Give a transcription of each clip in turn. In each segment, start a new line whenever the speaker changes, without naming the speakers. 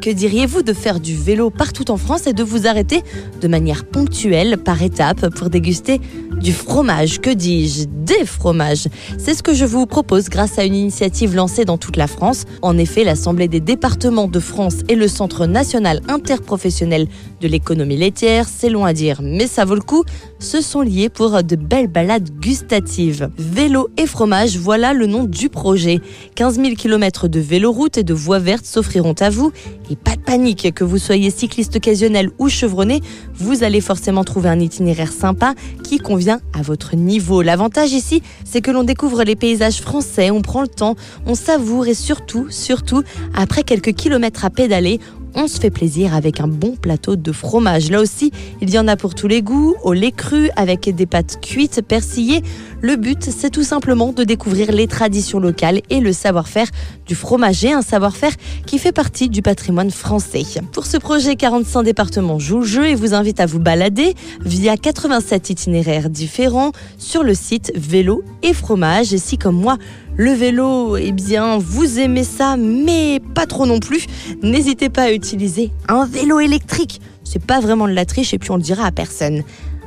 Que diriez-vous de faire du vélo partout en France et de vous arrêter de manière ponctuelle, par étape, pour déguster du fromage Que dis-je? Des fromages C'est ce que je vous propose grâce à une initiative lancée dans toute la France. En effet, l'Assemblée des départements de France et le Centre national interprofessionnel de l'économie laitière, c'est loin à dire, mais ça vaut le coup, se sont liés pour de belles balades gustatives. Vélo et fromage, voilà le nom du projet. 15 000 km de véloroute et de voies vertes s'offriront à vous pas de panique, que vous soyez cycliste occasionnel ou chevronné, vous allez forcément trouver un itinéraire sympa qui convient à votre niveau. L'avantage ici, c'est que l'on découvre les paysages français, on prend le temps, on savoure et surtout, surtout, après quelques kilomètres à pédaler, on se fait plaisir avec un bon plateau de fromage. Là aussi, il y en a pour tous les goûts, au lait cru, avec des pâtes cuites, persillées. Le but, c'est tout simplement de découvrir les traditions locales et le savoir-faire du fromager, un savoir-faire qui fait partie du patrimoine français. Pour ce projet, 45 départements jouent le jeu et vous invite à vous balader via 87 itinéraires différents sur le site Vélo et Fromage. Et si, comme moi, le vélo, eh bien, vous aimez ça, mais pas trop non plus. N'hésitez pas à utiliser un vélo électrique. C'est pas vraiment de la triche et puis on le dira à personne.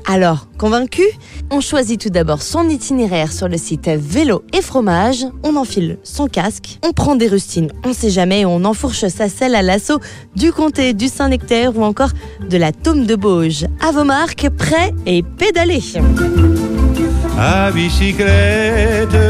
Alors, convaincu? On choisit tout d'abord son itinéraire sur le site Vélo et Fromage, on enfile son casque, on prend des rustines, on sait jamais, on enfourche sa selle à l'assaut du comté, du Saint-Nectaire ou encore de la Tome de Bauge. À vos marques, prêts et pédalez
À bicyclette